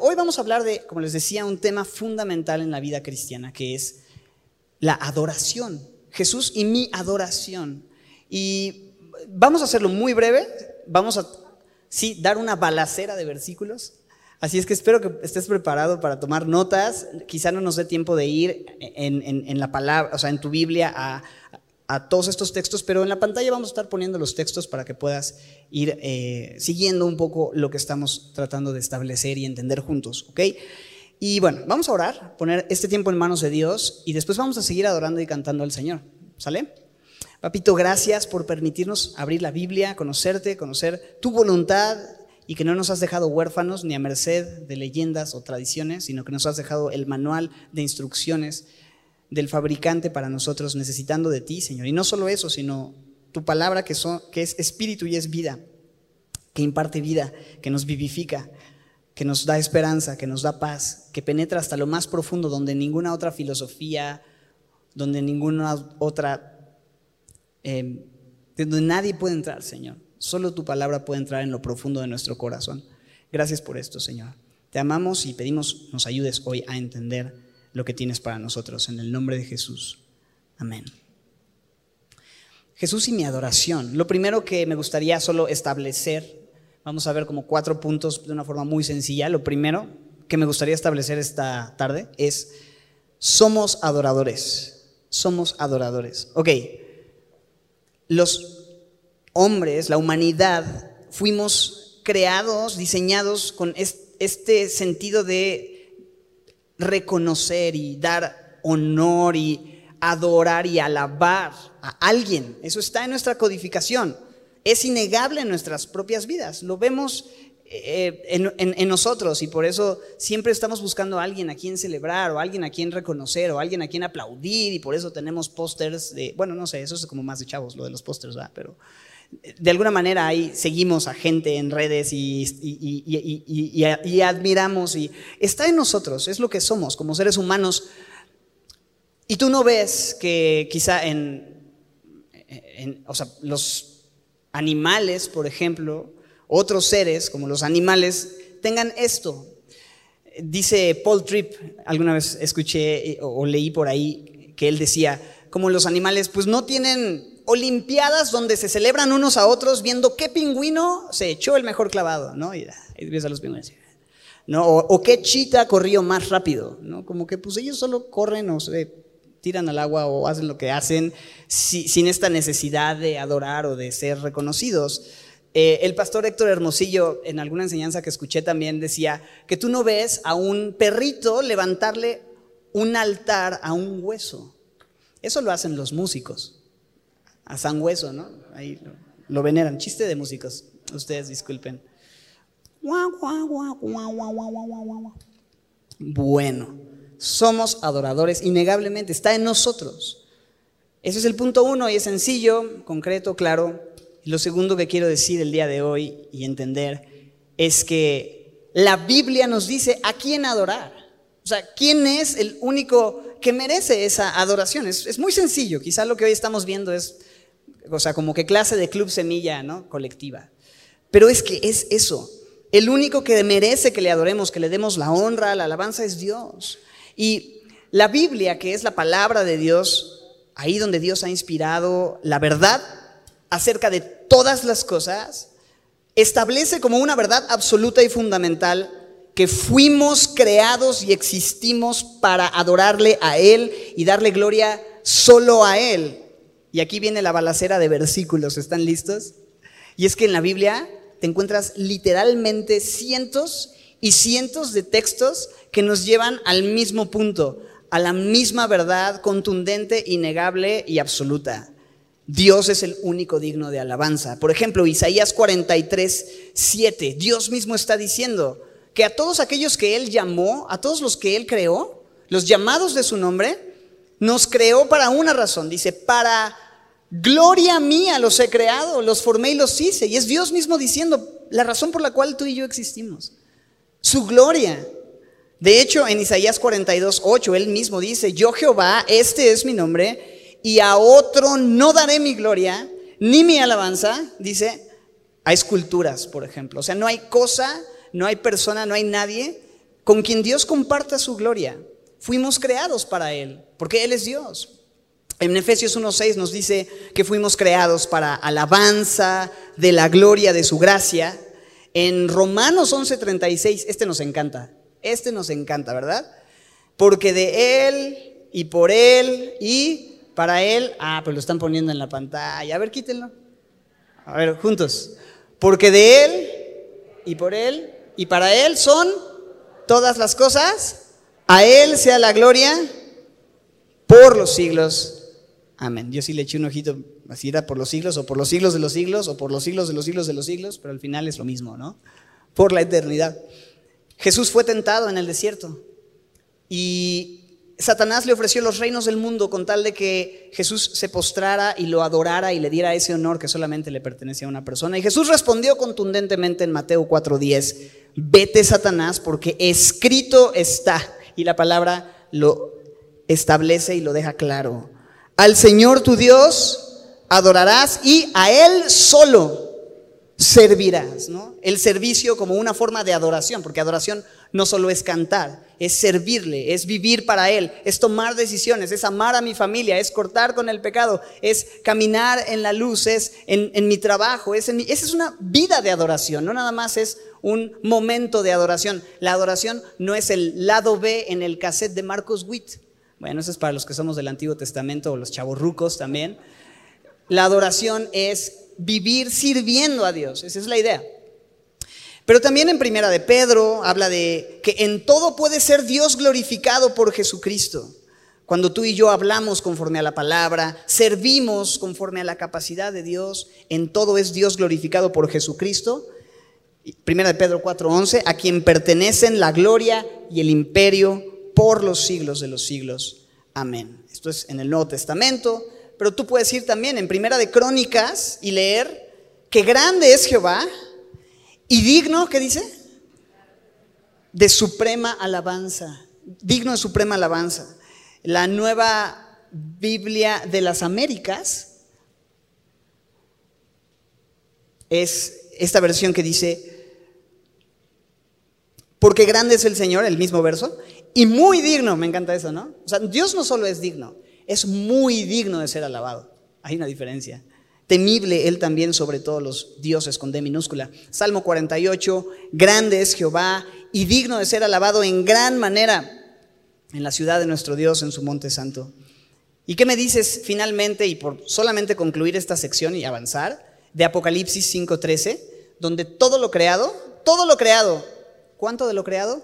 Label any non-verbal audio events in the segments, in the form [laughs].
Hoy vamos a hablar de, como les decía, un tema fundamental en la vida cristiana, que es la adoración. Jesús y mi adoración. Y vamos a hacerlo muy breve, vamos a, sí, dar una balacera de versículos. Así es que espero que estés preparado para tomar notas. Quizá no nos dé tiempo de ir en, la palabra, o sea, en tu Biblia a, a todos estos textos, pero en la pantalla vamos a estar poniendo los textos para que puedas ir eh, siguiendo un poco lo que estamos tratando de establecer y entender juntos, ¿ok? Y bueno, vamos a orar, poner este tiempo en manos de Dios y después vamos a seguir adorando y cantando al Señor, ¿sale? Papito, gracias por permitirnos abrir la Biblia, conocerte, conocer tu voluntad y que no nos has dejado huérfanos ni a merced de leyendas o tradiciones, sino que nos has dejado el manual de instrucciones del fabricante para nosotros, necesitando de ti, Señor. Y no solo eso, sino tu palabra que, es espíritu y es vida, que imparte vida, que nos vivifica, que nos da esperanza, que nos da paz, que penetra hasta lo más profundo, donde ninguna otra filosofía, donde ninguna otra, eh, donde nadie puede entrar, Señor. Solo tu palabra puede entrar en lo profundo de nuestro corazón. Gracias por esto, Señor. Te amamos y pedimos nos ayudes hoy a entender lo que tienes para nosotros. En el nombre de Jesús. Amén. Jesús y mi adoración. Lo primero que me gustaría solo establecer, vamos a ver como cuatro puntos de una forma muy sencilla. Lo primero que me gustaría establecer esta tarde es, somos adoradores. Somos adoradores. Ok, los hombres, la humanidad, fuimos creados, diseñados con este sentido de reconocer y dar honor y adorar y alabar a alguien. Eso está en nuestra codificación. Es innegable en nuestras propias vidas. Lo vemos eh, en, nosotros y por eso siempre estamos buscando a alguien a quien celebrar o alguien a quien reconocer o alguien a quien aplaudir y por eso tenemos pósters de, bueno, no sé, eso es como más de chavos, lo de los pósters, Pero de alguna manera ahí seguimos a gente en redes y, y, admiramos y está en nosotros, es lo que somos como seres humanos. Y tú no ves que quizá en, o sea, los animales, por ejemplo, otros seres como los animales, tengan esto. Dice Paul Tripp, alguna vez escuché o leí por ahí que él decía, como los animales, pues no tienen olimpiadas donde se celebran unos a otros viendo qué pingüino se echó el mejor clavado, ¿no? Y los pingüinos. ¿no? O, qué chita corrió más rápido, ¿no? Como que pues ellos solo corren o se tiran al agua o hacen lo que hacen sin esta necesidad de adorar o de ser reconocidos. Eh, el pastor Héctor Hermosillo, en alguna enseñanza que escuché también, decía que tú no ves a un perrito levantarle un altar a un hueso. Eso lo hacen los músicos a San Hueso, ¿no? Ahí lo, veneran. Chiste de músicos, ustedes disculpen. Bueno, somos adoradores, innegablemente, está en nosotros. Ese es el punto uno y es sencillo, concreto, claro. Lo segundo que quiero decir el día de hoy y entender es que la Biblia nos dice a quién adorar. O sea, ¿quién es el único que merece esa adoración? Es, es muy sencillo. Quizá lo que hoy estamos viendo es o sea, como que clase de club semilla, ¿no? Colectiva. Pero es que es eso. El único que merece que le adoremos, que le demos la honra, la alabanza es Dios. Y la Biblia, que es la palabra de Dios, ahí donde Dios ha inspirado la verdad acerca de todas las cosas, establece como una verdad absoluta y fundamental que fuimos creados y existimos para adorarle a Él y darle gloria solo a Él. Y aquí viene la balacera de versículos, ¿están listos? Y es que en la Biblia te encuentras literalmente cientos y cientos de textos que nos llevan al mismo punto, a la misma verdad contundente, innegable y absoluta. Dios es el único digno de alabanza. Por ejemplo, Isaías 43, 7, Dios mismo está diciendo que a todos aquellos que Él llamó, a todos los que Él creó, los llamados de su nombre, nos creó para una razón, dice, para gloria mía los he creado, los formé y los hice. Y es Dios mismo diciendo la razón por la cual tú y yo existimos. Su gloria. De hecho, en Isaías 42, 8, él mismo dice, yo Jehová, este es mi nombre, y a otro no daré mi gloria, ni mi alabanza, dice, a esculturas, por ejemplo. O sea, no hay cosa, no hay persona, no hay nadie con quien Dios comparta su gloria. Fuimos creados para Él, porque Él es Dios. En Efesios 1.6 nos dice que fuimos creados para alabanza de la gloria de su gracia. En Romanos 11.36, este nos encanta, este nos encanta, ¿verdad? Porque de Él y por Él y para Él, ah, pues lo están poniendo en la pantalla, a ver, quítenlo. A ver, juntos. Porque de Él y por Él y para Él son todas las cosas. A Él sea la gloria por los siglos Amén. Yo sí le eché un ojito, así era por los siglos, o por los siglos de los siglos, o por los siglos de los siglos de los siglos, pero al final es lo mismo, ¿no? Por la eternidad. Jesús fue tentado en el desierto y Satanás le ofreció los reinos del mundo con tal de que Jesús se postrara y lo adorara y le diera ese honor que solamente le pertenecía a una persona. Y Jesús respondió contundentemente en Mateo 4:10, vete Satanás porque escrito está. Y la palabra lo establece y lo deja claro. Al Señor tu Dios adorarás y a Él solo servirás, ¿no? El servicio como una forma de adoración, porque adoración no solo es cantar, es servirle, es vivir para Él, es tomar decisiones, es amar a mi familia, es cortar con el pecado, es caminar en la luz, es en, mi trabajo, es en esa es una vida de adoración, no nada más es un momento de adoración. La adoración no es el lado B en el cassette de Marcos Witt. Bueno, eso es para los que somos del Antiguo Testamento o los chavorrucos también. La adoración es vivir sirviendo a Dios, esa es la idea. Pero también en Primera de Pedro habla de que en todo puede ser Dios glorificado por Jesucristo. Cuando tú y yo hablamos conforme a la palabra, servimos conforme a la capacidad de Dios, en todo es Dios glorificado por Jesucristo. Primera de Pedro 4:11, a quien pertenecen la gloria y el imperio por los siglos de los siglos. Amén. Esto es en el Nuevo Testamento, pero tú puedes ir también en Primera de Crónicas y leer que grande es Jehová y digno, ¿qué dice? De suprema alabanza. Digno de suprema alabanza. La nueva Biblia de las Américas es esta versión que dice, porque grande es el Señor, el mismo verso, y muy digno, me encanta eso, ¿no? O sea, Dios no solo es digno, es muy digno de ser alabado. Hay una diferencia. Temible Él también sobre todos los dioses con D minúscula. Salmo 48, grande es Jehová y digno de ser alabado en gran manera en la ciudad de nuestro Dios, en su monte santo. ¿Y qué me dices finalmente, y por solamente concluir esta sección y avanzar, de Apocalipsis 5:13, donde todo lo creado, todo lo creado, ¿cuánto de lo creado?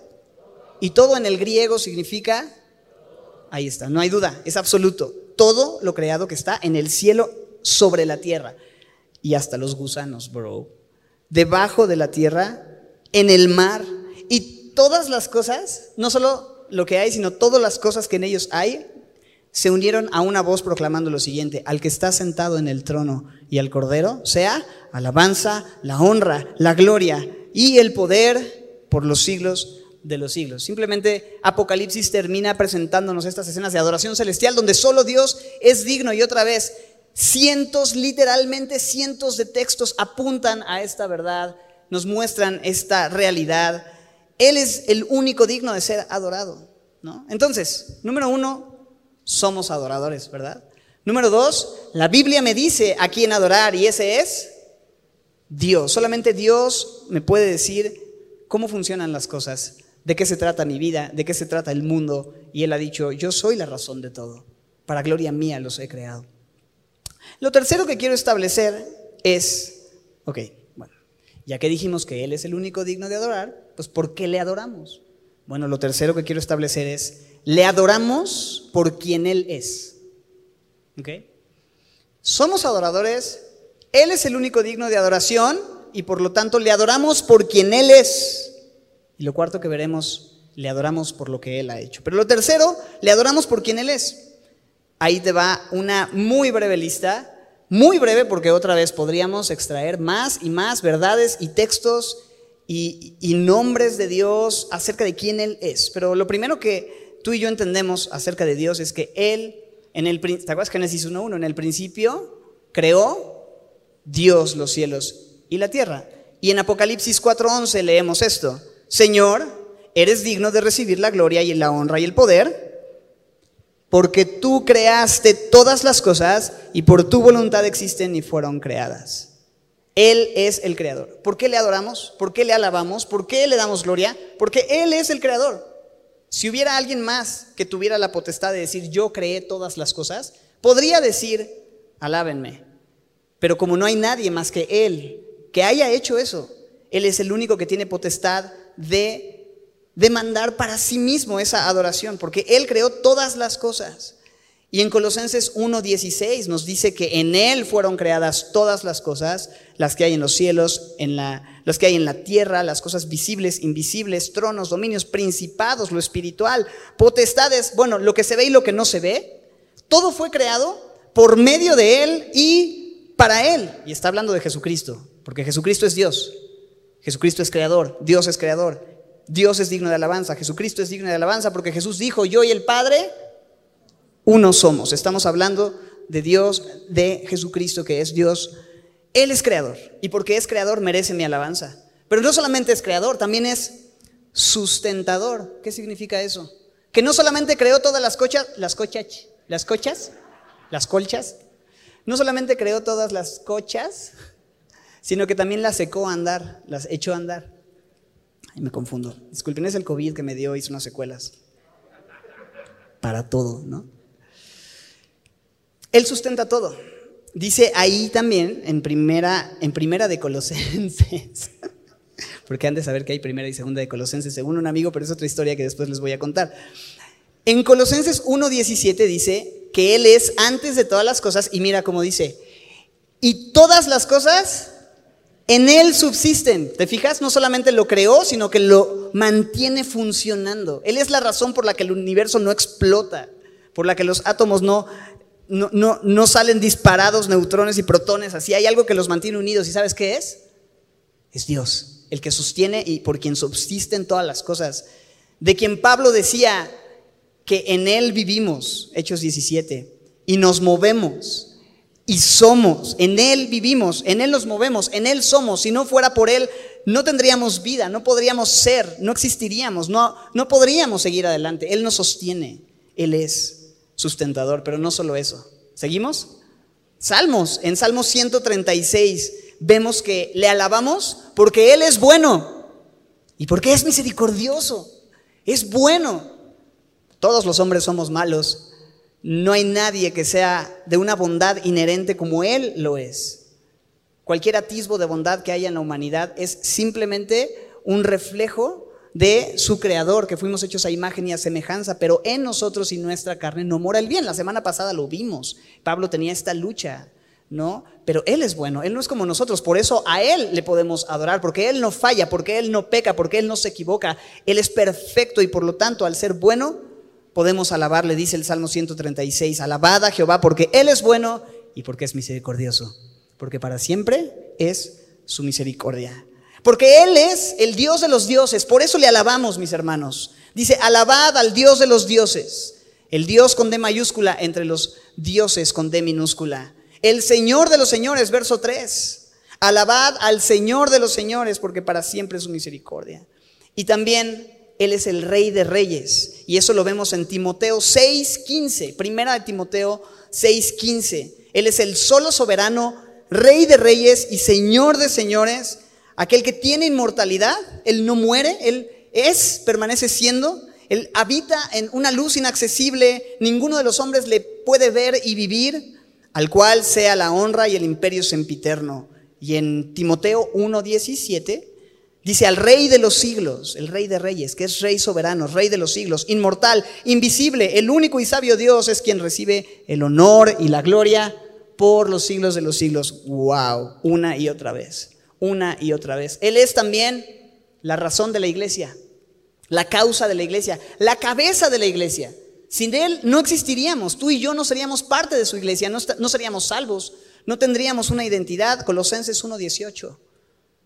Y todo en el griego significa, ahí está, no hay duda, es absoluto. Todo lo creado que está en el cielo, sobre la tierra. Y hasta los gusanos, bro. Debajo de la tierra, en el mar. Y todas las cosas, no solo lo que hay, sino todas las cosas que en ellos hay, se unieron a una voz proclamando lo siguiente, al que está sentado en el trono y al cordero, sea alabanza, la honra, la gloria y el poder por los siglos de los siglos. Simplemente Apocalipsis termina presentándonos estas escenas de adoración celestial donde solo Dios es digno y otra vez cientos, literalmente cientos de textos apuntan a esta verdad, nos muestran esta realidad. Él es el único digno de ser adorado. ¿no? Entonces, número uno, somos adoradores, ¿verdad? Número dos, la Biblia me dice a quién adorar y ese es Dios. Solamente Dios me puede decir cómo funcionan las cosas de qué se trata mi vida, de qué se trata el mundo. Y Él ha dicho, yo soy la razón de todo. Para gloria mía los he creado. Lo tercero que quiero establecer es, ok, bueno, ya que dijimos que Él es el único digno de adorar, pues ¿por qué le adoramos? Bueno, lo tercero que quiero establecer es, le adoramos por quien Él es. ¿Ok? Somos adoradores, Él es el único digno de adoración y por lo tanto le adoramos por quien Él es. Y lo cuarto que veremos, le adoramos por lo que Él ha hecho. Pero lo tercero, le adoramos por quien Él es. Ahí te va una muy breve lista, muy breve porque otra vez podríamos extraer más y más verdades y textos y, nombres de Dios acerca de quién Él es. Pero lo primero que tú y yo entendemos acerca de Dios es que Él, en el, ¿te acuerdas Génesis 1.1? En el principio creó Dios los cielos y la tierra. Y en Apocalipsis 4.11 leemos esto. Señor, eres digno de recibir la gloria y la honra y el poder, porque tú creaste todas las cosas y por tu voluntad existen y fueron creadas. Él es el creador. ¿Por qué le adoramos? ¿Por qué le alabamos? ¿Por qué le damos gloria? Porque Él es el creador. Si hubiera alguien más que tuviera la potestad de decir yo creé todas las cosas, podría decir, alábenme. Pero como no hay nadie más que Él que haya hecho eso, Él es el único que tiene potestad de demandar para sí mismo esa adoración, porque Él creó todas las cosas. Y en Colosenses 1.16 nos dice que en Él fueron creadas todas las cosas, las que hay en los cielos, en la, las que hay en la tierra, las cosas visibles, invisibles, tronos, dominios, principados, lo espiritual, potestades, bueno, lo que se ve y lo que no se ve. Todo fue creado por medio de Él y para Él. Y está hablando de Jesucristo, porque Jesucristo es Dios. Jesucristo es creador, Dios es creador. Dios es digno de alabanza, Jesucristo es digno de alabanza porque Jesús dijo, yo y el Padre, uno somos. Estamos hablando de Dios, de Jesucristo que es Dios. Él es creador y porque es creador merece mi alabanza. Pero no solamente es creador, también es sustentador. ¿Qué significa eso? Que no solamente creó todas las cochas, las cochas, las cochas, las colchas, no solamente creó todas las cochas, sino que también las secó a andar, las echó a andar me confundo. Disculpen, es el COVID que me dio, hizo unas secuelas. Para todo, ¿no? Él sustenta todo. Dice ahí también, en primera, en primera de Colosenses, [laughs] porque han de saber que hay primera y segunda de Colosenses, según un amigo, pero es otra historia que después les voy a contar. En Colosenses 1.17 dice que Él es antes de todas las cosas, y mira cómo dice, y todas las cosas en Él subsisten. ¿Te fijas? No solamente lo creó, sino que lo mantiene funcionando. Él es la razón por la que el universo no explota, por la que los átomos no, no, no, salen disparados neutrones y protones. Así hay algo que los mantiene unidos. ¿Y sabes qué es? Es Dios, el que sostiene y por quien subsisten todas las cosas. De quien Pablo decía que en Él vivimos, Hechos 17, y nos movemos y somos. En Él vivimos, en Él nos movemos, en Él somos. Si no fuera por Él, no tendríamos vida, no podríamos ser, no existiríamos, no, no podríamos seguir adelante. Él nos sostiene, Él es sustentador, pero no solo eso. ¿Seguimos? Salmos, en Salmos 136 vemos que le alabamos porque Él es bueno y porque es misericordioso, es bueno. Todos los hombres somos malos, no hay nadie que sea de una bondad inherente como Él lo es. Cualquier atisbo de bondad que haya en la humanidad es simplemente un reflejo de su creador, que fuimos hechos a imagen y a semejanza, pero en nosotros y nuestra carne no mora el bien. La semana pasada lo vimos. Pablo tenía esta lucha, ¿no? Pero Él es bueno, Él no es como nosotros, por eso a Él le podemos adorar, porque Él no falla, porque Él no peca, porque Él no se equivoca. Él es perfecto y por lo tanto, al ser bueno, podemos alabarle, dice el Salmo 136, alabad a Jehová porque Él es bueno y porque es misericordioso, porque para siempre es su misericordia. Porque Él es el Dios de los dioses, por eso le alabamos, mis hermanos. Dice, alabad al Dios de los dioses, el Dios con D mayúscula entre los dioses con D minúscula. El Señor de los señores, verso 3. Alabad al Señor de los señores, porque para siempre es su misericordia. Y también él es el rey de reyes. Y eso lo vemos en Timoteo 6.15, primera de Timoteo 6.15. Él es el solo soberano, rey de reyes y señor de señores, aquel que tiene inmortalidad, Él no muere, Él es, permanece siendo, Él habita en una luz inaccesible, ninguno de los hombres le puede ver y vivir, al cual sea la honra y el imperio sempiterno. Y en Timoteo 1.17 Dice al rey de los siglos, el rey de reyes, que es rey soberano, rey de los siglos, inmortal, invisible, el único y sabio Dios es quien recibe el honor y la gloria por los siglos de los siglos. Wow, una y otra vez, una y otra vez. Él es también la razón de la iglesia, la causa de la iglesia, la cabeza de la iglesia. Sin él no existiríamos, tú y yo no seríamos parte de su iglesia, no, seríamos salvos, no tendríamos una identidad. Colosenses 1.18.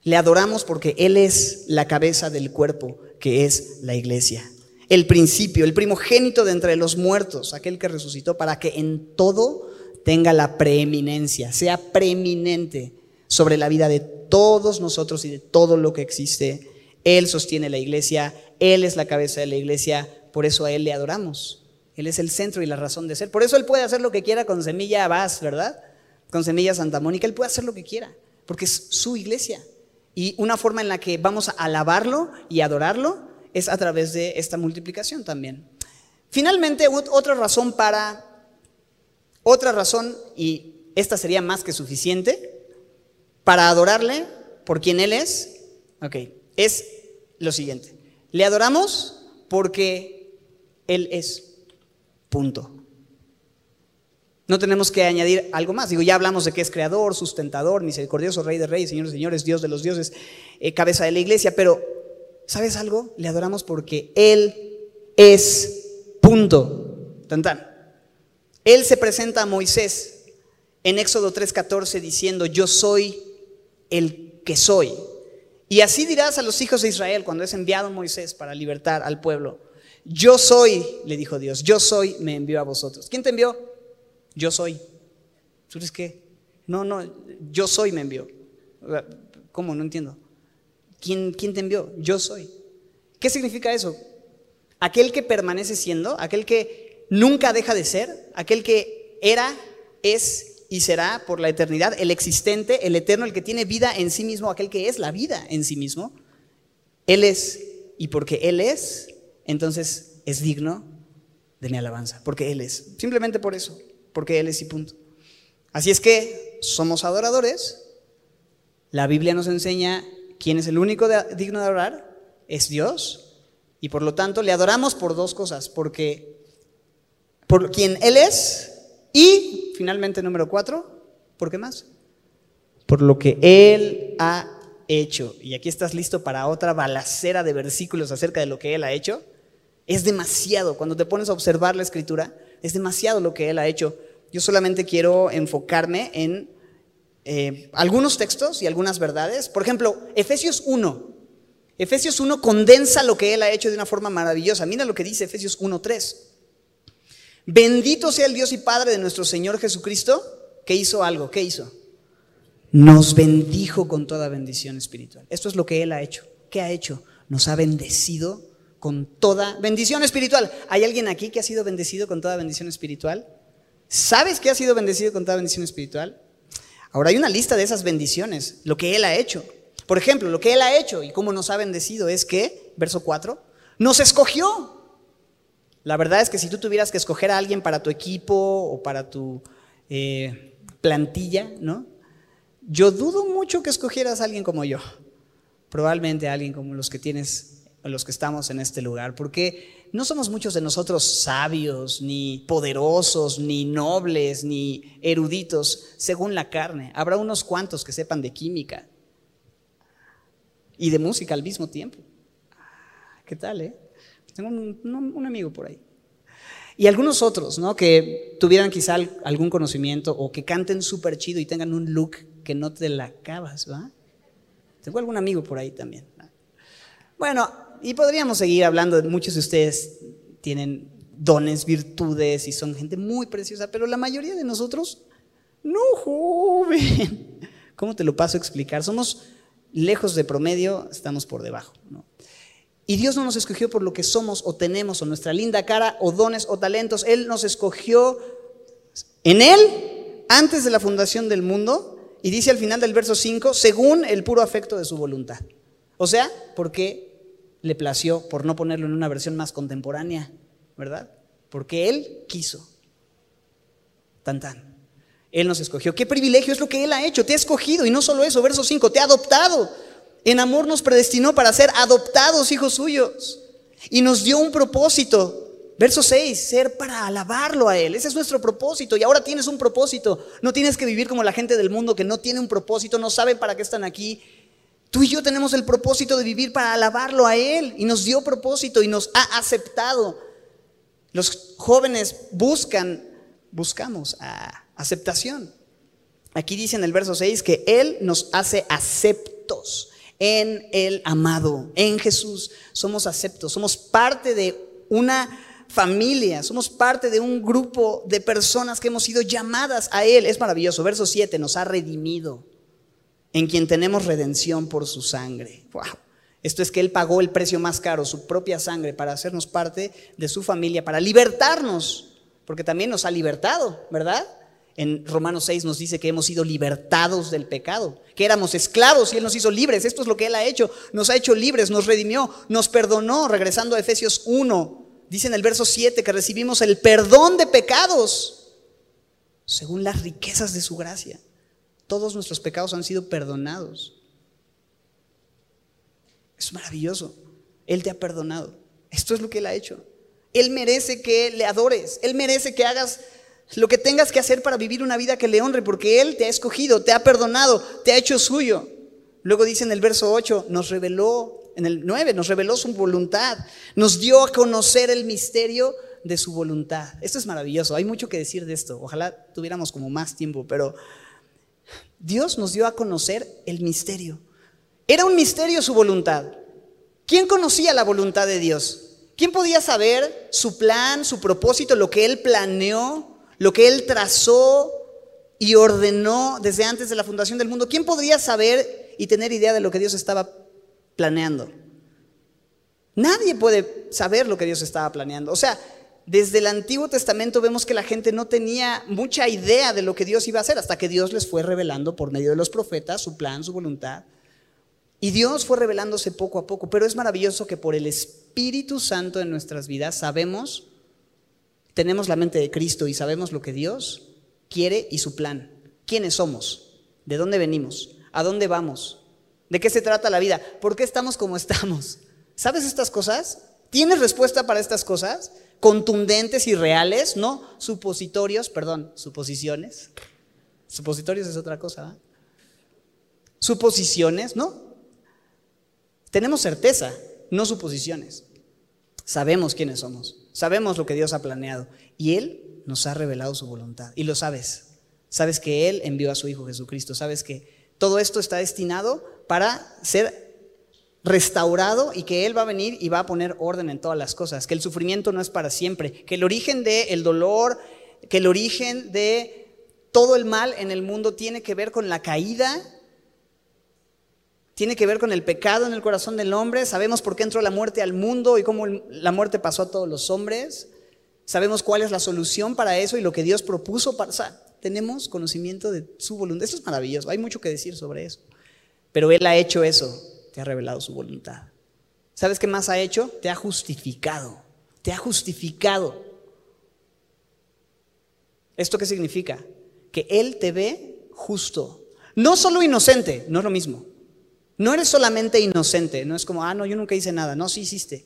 Le adoramos porque Él es la cabeza del cuerpo, que es la iglesia. El principio, el primogénito de entre los muertos, aquel que resucitó para que en todo tenga la preeminencia, sea preeminente sobre la vida de todos nosotros y de todo lo que existe. Él sostiene la iglesia, Él es la cabeza de la iglesia, por eso a Él le adoramos. Él es el centro y la razón de ser. Por eso Él puede hacer lo que quiera con Semilla Abás, ¿verdad? Con Semilla Santa Mónica. Él puede hacer lo que quiera, porque es su iglesia. Y una forma en la que vamos a alabarlo y adorarlo es a través de esta multiplicación también. Finalmente, otra razón para, otra razón, y esta sería más que suficiente, para adorarle por quien Él es, ok, es lo siguiente. Le adoramos porque Él es. Punto. No tenemos que añadir algo más. Digo, ya hablamos de que es creador, sustentador, misericordioso, rey de reyes, señores, señores, Dios de los dioses, eh, cabeza de la iglesia. Pero, ¿sabes algo? Le adoramos porque Él es. Punto. Tan tan. Él se presenta a Moisés en Éxodo 3:14 diciendo, yo soy el que soy. Y así dirás a los hijos de Israel cuando es enviado Moisés para libertar al pueblo. Yo soy, le dijo Dios, yo soy, me envió a vosotros. ¿Quién te envió? Yo soy. ¿Tú qué? No, no, yo soy me envió. ¿Cómo? No entiendo. ¿Quién, ¿Quién te envió? Yo soy. ¿Qué significa eso? Aquel que permanece siendo, aquel que nunca deja de ser, aquel que era, es y será por la eternidad el existente, el eterno, el que tiene vida en sí mismo, aquel que es la vida en sí mismo. Él es, y porque Él es, entonces es digno de mi alabanza, porque Él es. Simplemente por eso, porque Él es y punto. Así es que somos adoradores. La Biblia nos enseña quién es el único digno de adorar, es Dios. Y por lo tanto le adoramos por dos cosas, porque por quien Él es y finalmente, número cuatro, ¿por qué más? Por lo que Él ha hecho. Y aquí estás listo para otra balacera de versículos acerca de lo que Él ha hecho. Es demasiado. Cuando te pones a observar la escritura, es demasiado lo que Él ha hecho. Yo solamente quiero enfocarme en eh, algunos textos y algunas verdades. Por ejemplo, Efesios 1. Efesios 1 condensa lo que Él ha hecho de una forma maravillosa. Mira lo que dice Efesios 1.3. Bendito sea el Dios y Padre de nuestro Señor Jesucristo, que hizo algo. ¿Qué hizo? Nos bendijo con toda bendición espiritual. Esto es lo que Él ha hecho. ¿Qué ha hecho? Nos ha bendecido con toda bendición espiritual. ¿Hay alguien aquí que ha sido bendecido con toda bendición espiritual? ¿Sabes que ha sido bendecido con toda bendición espiritual? Ahora hay una lista de esas bendiciones, lo que Él ha hecho. Por ejemplo, lo que Él ha hecho y cómo nos ha bendecido es que, verso 4, nos escogió la verdad es que si tú tuvieras que escoger a alguien para tu equipo o para tu eh, plantilla, ¿no? Yo dudo mucho que escogieras a alguien como yo. Probablemente a alguien como los que tienes, los que estamos en este lugar, porque no somos muchos de nosotros sabios, ni poderosos, ni nobles, ni eruditos, según la carne. Habrá unos cuantos que sepan de química y de música al mismo tiempo. ¿Qué tal, eh? Tengo un, amigo por ahí. Y algunos otros, ¿no? Que tuvieran quizá algún conocimiento o que canten súper chido y tengan un look que no te la acabas, ¿va? Tengo algún amigo por ahí también. Bueno, y podríamos seguir hablando muchos de ustedes tienen dones, virtudes y son gente muy preciosa, pero la mayoría de nosotros, no, joven. ¿Cómo te lo paso a explicar? Somos lejos de promedio, estamos por debajo, ¿no? Y Dios no nos escogió por lo que somos o tenemos o nuestra linda cara o dones o talentos. Él nos escogió en Él antes de la fundación del mundo y dice al final del verso 5, según el puro afecto de su voluntad. O sea, porque le plació, por no ponerlo en una versión más contemporánea, ¿verdad? Porque Él quiso. Tan tan. Él nos escogió. ¿Qué privilegio es lo que Él ha hecho? Te ha escogido y no solo eso, verso 5, te ha adoptado en amor nos predestinó para ser adoptados hijos suyos. Y nos dio un propósito. Verso 6, ser para alabarlo a Él. Ese es nuestro propósito. Y ahora tienes un propósito. No tienes que vivir como la gente del mundo que no tiene un propósito, no saben para qué están aquí. Tú y yo tenemos el propósito de vivir para alabarlo a Él. Y nos dio propósito y nos ha aceptado. Los jóvenes buscan, buscamos aceptación. Aquí dice en el verso 6 que Él nos hace aceptos en el amado, en Jesús. Somos aceptos, somos parte de una familia, somos parte de un grupo de personas que hemos sido llamadas a Él. Es maravilloso. Verso 7, nos ha redimido, en quien tenemos redención por su sangre. Esto es que Él pagó el precio más caro, su propia sangre, para hacernos parte de su familia, para libertarnos, porque también nos ha libertado, ¿verdad? En Romanos 6 nos dice que hemos sido libertados del pecado, que éramos esclavos y Él nos hizo libres. Esto es lo que Él ha hecho. Nos ha hecho libres, nos redimió, nos perdonó. Regresando a Efesios 1, dice en el verso 7 que recibimos el perdón de pecados según las riquezas de su gracia. Todos nuestros pecados han sido perdonados. Es maravilloso. Él te ha perdonado. Esto es lo que Él ha hecho. Él merece que le adores. Él merece que hagas lo que tengas que hacer para vivir una vida que le honre, porque Él te ha escogido, te ha perdonado, te ha hecho suyo. Luego dice en el verso 8, nos reveló, en el 9, nos reveló su voluntad, nos dio a conocer el misterio de su voluntad. Esto es maravilloso, hay mucho que decir de esto, ojalá tuviéramos como más tiempo, pero Dios nos dio a conocer el misterio. Era un misterio su voluntad. ¿Quién conocía la voluntad de Dios? ¿Quién podía saber su plan, su propósito, lo que Él planeó lo que Él trazó y ordenó desde antes de la fundación del mundo. ¿Quién podría saber y tener idea de lo que Dios estaba planeando? Nadie puede saber lo que Dios estaba planeando. O sea, desde el Antiguo Testamento vemos que la gente no tenía mucha idea de lo que Dios iba a hacer hasta que Dios les fue revelando por medio de los profetas su plan, su voluntad. Y Dios fue revelándose poco a poco, pero es maravilloso que por el Espíritu Santo en nuestras vidas sabemos tenemos la mente de Cristo y sabemos lo que Dios quiere y su plan. ¿Quiénes somos? ¿De dónde venimos? ¿A dónde vamos? ¿De qué se trata la vida? ¿Por qué estamos como [laughs] estamos? ¿Sabes estas cosas? ¿Tienes respuesta para estas cosas? Contundentes y reales, no supositorios, perdón, suposiciones. Supositorios es otra cosa. Suposiciones, ¿no? Tenemos certeza, no suposiciones. Sabemos quiénes somos. Sabemos lo que Dios ha planeado y Él nos ha revelado su voluntad. Y lo sabes. Sabes que Él envió a su Hijo Jesucristo. Sabes que todo esto está destinado para ser restaurado y que Él va a venir y va a poner orden en todas las cosas. Que el sufrimiento no es para siempre. Que el origen del dolor, que el origen de todo el mal en el mundo tiene que ver con la caída tiene que ver con el pecado en el corazón del hombre. Sabemos por qué entró la muerte al mundo y cómo la muerte pasó a todos los hombres. Sabemos cuál es la solución para eso y lo que Dios propuso para... O tenemos conocimiento de su voluntad. Eso es maravilloso. Hay mucho que decir sobre eso. Pero Él ha hecho eso. Te ha revelado su voluntad. ¿Sabes qué más ha hecho? Te ha justificado. Te ha justificado. ¿Esto qué significa? Que Él te ve justo. No solo inocente, no es lo mismo. No eres solamente inocente, no es como, ah, no, yo nunca hice nada, no, sí hiciste.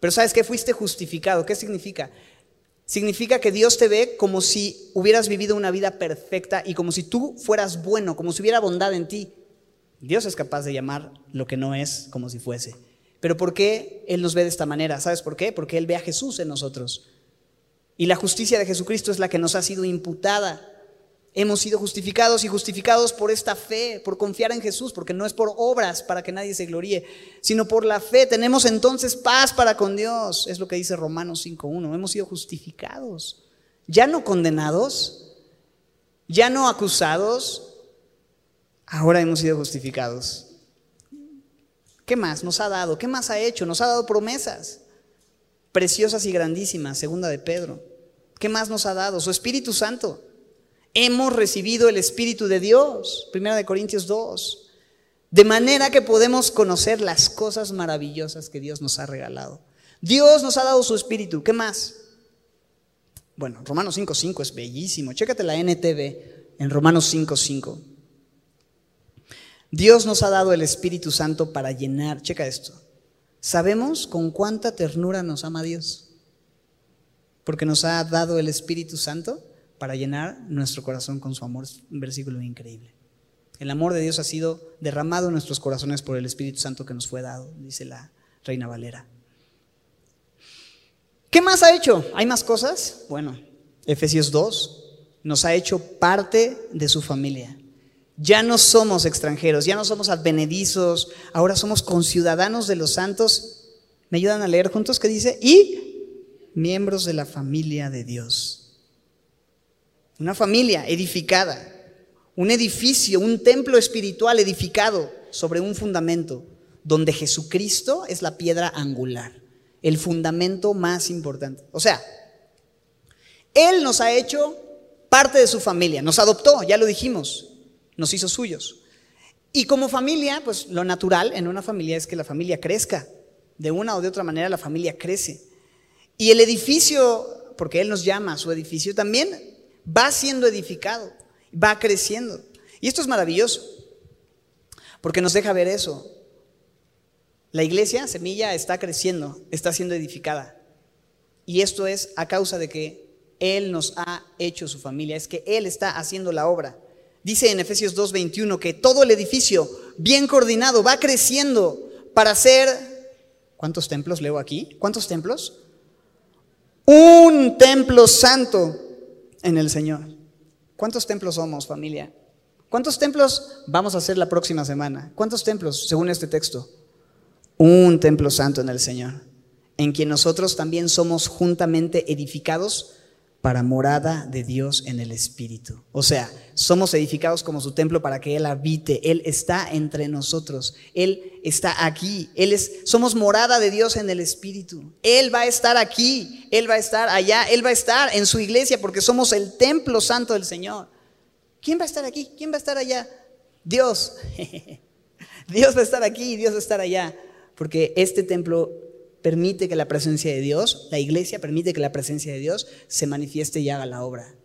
Pero sabes que fuiste justificado. ¿Qué significa? Significa que Dios te ve como si hubieras vivido una vida perfecta y como si tú fueras bueno, como si hubiera bondad en ti. Dios es capaz de llamar lo que no es como si fuese. Pero ¿por qué Él nos ve de esta manera? ¿Sabes por qué? Porque Él ve a Jesús en nosotros. Y la justicia de Jesucristo es la que nos ha sido imputada. Hemos sido justificados y justificados por esta fe, por confiar en Jesús, porque no es por obras para que nadie se gloríe, sino por la fe. Tenemos entonces paz para con Dios. Es lo que dice Romanos 5.1. Hemos sido justificados, ya no condenados, ya no acusados, ahora hemos sido justificados. ¿Qué más nos ha dado? ¿Qué más ha hecho? Nos ha dado promesas preciosas y grandísimas, segunda de Pedro. ¿Qué más nos ha dado? Su Espíritu Santo hemos recibido el Espíritu de Dios, Primera de Corintios 2, de manera que podemos conocer las cosas maravillosas que Dios nos ha regalado. Dios nos ha dado su Espíritu, ¿qué más? Bueno, Romanos 5.5 es bellísimo, chécate la NTV en Romanos 5.5. Dios nos ha dado el Espíritu Santo para llenar, checa esto, sabemos con cuánta ternura nos ama Dios, porque nos ha dado el Espíritu Santo para llenar nuestro corazón con su amor. Un versículo increíble. El amor de Dios ha sido derramado en nuestros corazones por el Espíritu Santo que nos fue dado, dice la Reina Valera. ¿Qué más ha hecho? ¿Hay más cosas? Bueno, Efesios 2 nos ha hecho parte de su familia. Ya no somos extranjeros, ya no somos advenedizos, ahora somos conciudadanos de los santos. ¿Me ayudan a leer juntos qué dice? Y miembros de la familia de Dios. Una familia edificada, un edificio, un templo espiritual edificado sobre un fundamento, donde Jesucristo es la piedra angular, el fundamento más importante. O sea, Él nos ha hecho parte de su familia, nos adoptó, ya lo dijimos, nos hizo suyos. Y como familia, pues lo natural en una familia es que la familia crezca. De una o de otra manera la familia crece. Y el edificio, porque Él nos llama su edificio, también va siendo edificado, va creciendo. Y esto es maravilloso, porque nos deja ver eso. La iglesia, semilla, está creciendo, está siendo edificada. Y esto es a causa de que Él nos ha hecho su familia, es que Él está haciendo la obra. Dice en Efesios 2.21 que todo el edificio, bien coordinado, va creciendo para ser... ¿Cuántos templos leo aquí? ¿Cuántos templos? Un templo santo en el Señor. ¿Cuántos templos somos, familia? ¿Cuántos templos vamos a hacer la próxima semana? ¿Cuántos templos, según este texto? Un templo santo en el Señor, en quien nosotros también somos juntamente edificados para morada de Dios en el Espíritu. O sea, somos edificados como su templo para que Él habite. Él está entre nosotros. Él está aquí. Él es, somos morada de Dios en el Espíritu. Él va a estar aquí. Él va a estar allá. Él va a estar en su iglesia porque somos el templo santo del Señor. ¿Quién va a estar aquí? ¿Quién va a estar allá? Dios. [laughs] Dios va a estar aquí y Dios va a estar allá. Porque este templo permite que la presencia de Dios, la iglesia permite que la presencia de Dios se manifieste y haga la obra.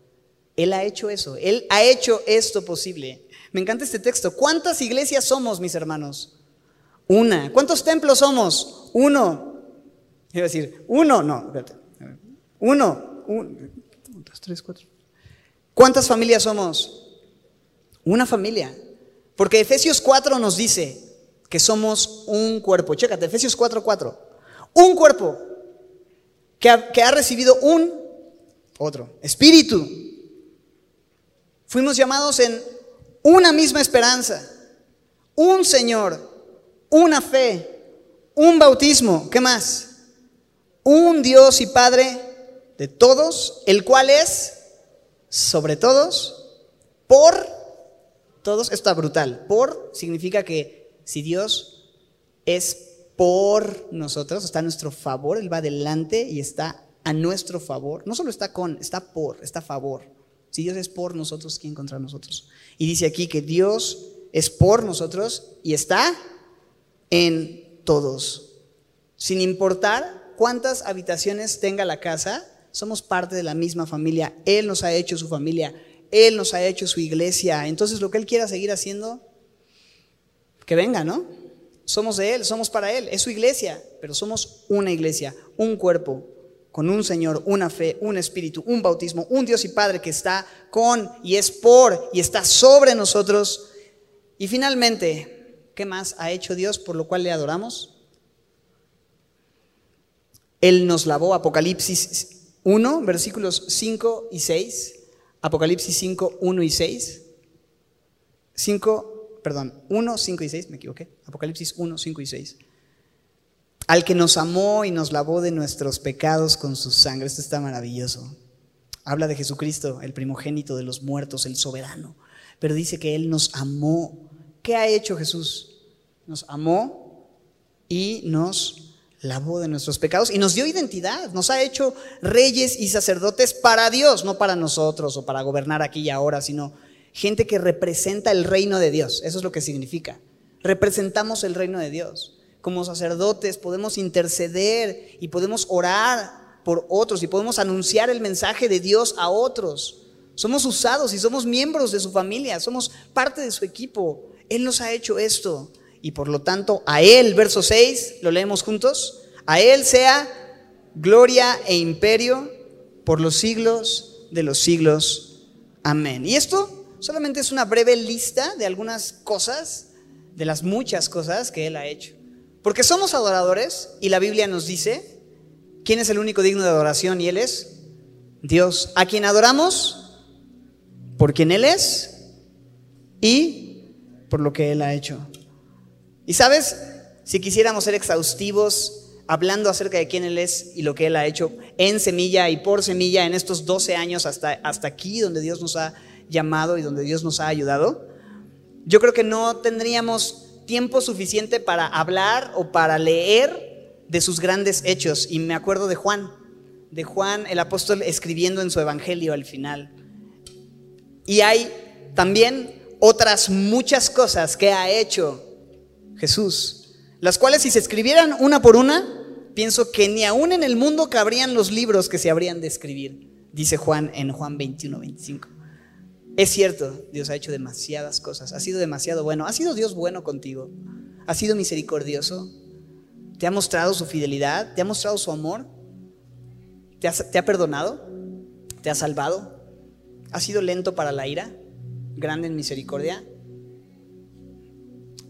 Él ha hecho eso, Él ha hecho esto posible. Me encanta este texto. ¿Cuántas iglesias somos, mis hermanos? Una. ¿Cuántos templos somos? Uno. Iba a decir, uno, no, espérate. Uno. dos, tres, cuatro. ¿Cuántas familias somos? Una familia. Porque Efesios 4 nos dice que somos un cuerpo. Chécate, Efesios 4, 4. Un cuerpo que ha, recibido un otro espíritu. Fuimos llamados en una misma esperanza, un Señor, una fe, un bautismo, ¿qué más? Un Dios y Padre de todos, el cual es sobre todos, por todos, esto está brutal, por significa que si Dios es por nosotros, está a nuestro favor, Él va adelante y está a nuestro favor. No solo está con, está por, está a favor. Si Dios es por nosotros, ¿quién contra nosotros? Y dice aquí que Dios es por nosotros y está en todos. Sin importar cuántas habitaciones tenga la casa, somos parte de la misma familia. Él nos ha hecho su familia, Él nos ha hecho su iglesia. Entonces lo que Él quiera seguir haciendo, que venga, ¿no? Somos de Él, somos para Él, es su iglesia, pero somos una iglesia, un cuerpo, con un Señor, una fe, un espíritu, un bautismo, un Dios y Padre que está con y es por y está sobre nosotros. Y finalmente, ¿qué más ha hecho Dios por lo cual le adoramos? Él nos lavó, Apocalipsis 1, versículos 5 y 6. Apocalipsis 5, 1 y 6. 5, perdón, 1, 5 y 6, me equivoqué. Apocalipsis 1, 5 y 6. Al que nos amó y nos lavó de nuestros pecados con su sangre. Esto está maravilloso. Habla de Jesucristo, el primogénito de los muertos, el soberano. Pero dice que Él nos amó. ¿Qué ha hecho Jesús? Nos amó y nos lavó de nuestros pecados y nos dio identidad. Nos ha hecho reyes y sacerdotes para Dios, no para nosotros o para gobernar aquí y ahora, sino gente que representa el reino de Dios. Eso es lo que significa. Representamos el reino de Dios. Como sacerdotes podemos interceder y podemos orar por otros y podemos anunciar el mensaje de Dios a otros. Somos usados y somos miembros de su familia, somos parte de su equipo. Él nos ha hecho esto y por lo tanto a Él, verso 6, lo leemos juntos, a Él sea gloria e imperio por los siglos de los siglos. Amén. Y esto solamente es una breve lista de algunas cosas, de las muchas cosas que Él ha hecho. Porque somos adoradores y la Biblia nos dice, ¿quién es el único digno de adoración? Y Él es Dios. A quien adoramos por quien Él es y por lo que Él ha hecho. Y sabes, si quisiéramos ser exhaustivos hablando acerca de quién Él es y lo que Él ha hecho en semilla y por semilla en estos 12 años hasta, hasta aquí donde Dios nos ha llamado y donde Dios nos ha ayudado, yo creo que no tendríamos tiempo suficiente para hablar o para leer de sus grandes hechos. Y me acuerdo de Juan, de Juan el apóstol escribiendo en su evangelio al final. Y hay también otras muchas cosas que ha hecho Jesús, las cuales si se escribieran una por una, pienso que ni aún en el mundo cabrían los libros que se habrían de escribir, dice Juan en Juan 21, 25. Es cierto, Dios ha hecho demasiadas cosas, ha sido demasiado bueno, ha sido Dios bueno contigo, ha sido misericordioso, te ha mostrado su fidelidad, te ha mostrado su amor, te ha, perdonado, te ha salvado, ha sido lento para la ira, grande en misericordia,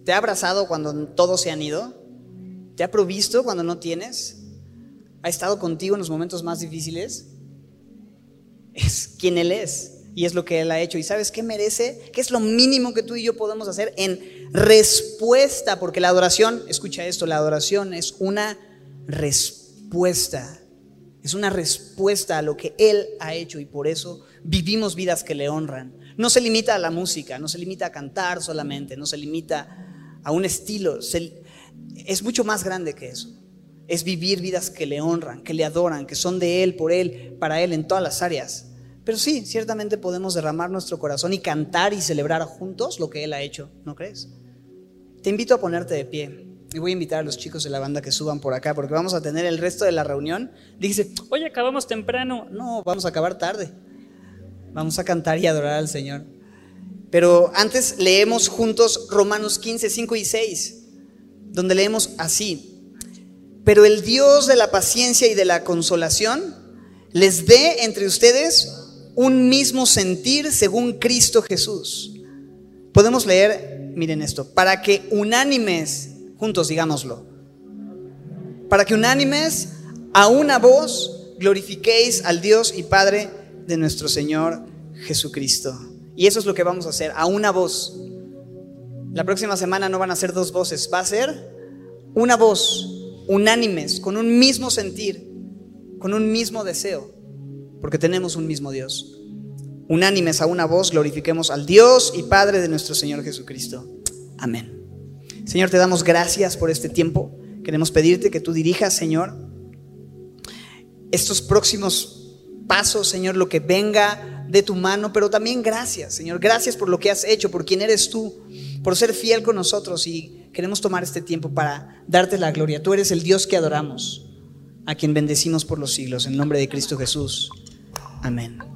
te ha abrazado cuando todos se han ido, te ha provisto cuando no tienes, ha estado contigo en los momentos más difíciles, es quien Él es y es lo que Él ha hecho. ¿Y sabes qué merece? ¿Qué es lo mínimo que tú y yo podemos hacer en respuesta? Porque la adoración, escucha esto, la adoración es una respuesta. Es una respuesta a lo que Él ha hecho y por eso vivimos vidas que le honran. No se limita a la música, no se limita a cantar solamente, no se limita a un estilo. es mucho más grande que eso. Es vivir vidas que le honran, que le adoran, que son de Él, por Él, para Él en todas las áreas. Pero sí, ciertamente podemos derramar nuestro corazón y cantar y celebrar juntos lo que Él ha hecho, ¿no crees? Te invito a ponerte de pie. Y voy a invitar a los chicos de la banda que suban por acá porque vamos a tener el resto de la reunión. Dice, oye, acabamos temprano. No, vamos a acabar tarde. Vamos a cantar y adorar al Señor. Pero antes leemos juntos Romanos 15, 5 y 6, donde leemos así. Pero el Dios de la paciencia y de la consolación les dé entre ustedes un mismo sentir según Cristo Jesús. Podemos leer, miren esto, para que unánimes, juntos digámoslo, para que unánimes a una voz glorifiquéis al Dios y Padre de nuestro Señor Jesucristo. Y eso es lo que vamos a hacer, a una voz. La próxima semana no van a ser dos voces, va a ser una voz, unánimes, con un mismo sentir, con un mismo deseo porque tenemos un mismo Dios. Unánimes a una voz, glorifiquemos al Dios y Padre de nuestro Señor Jesucristo. Amén. Señor, te damos gracias por este tiempo. Queremos pedirte que tú dirijas, Señor, estos próximos pasos, Señor, lo que venga de tu mano, pero también gracias, Señor. Gracias por lo que has hecho, por quién eres tú, por ser fiel con nosotros y queremos tomar este tiempo para darte la gloria. Tú eres el Dios que adoramos, a quien bendecimos por los siglos, en nombre de Cristo Jesús. Amén.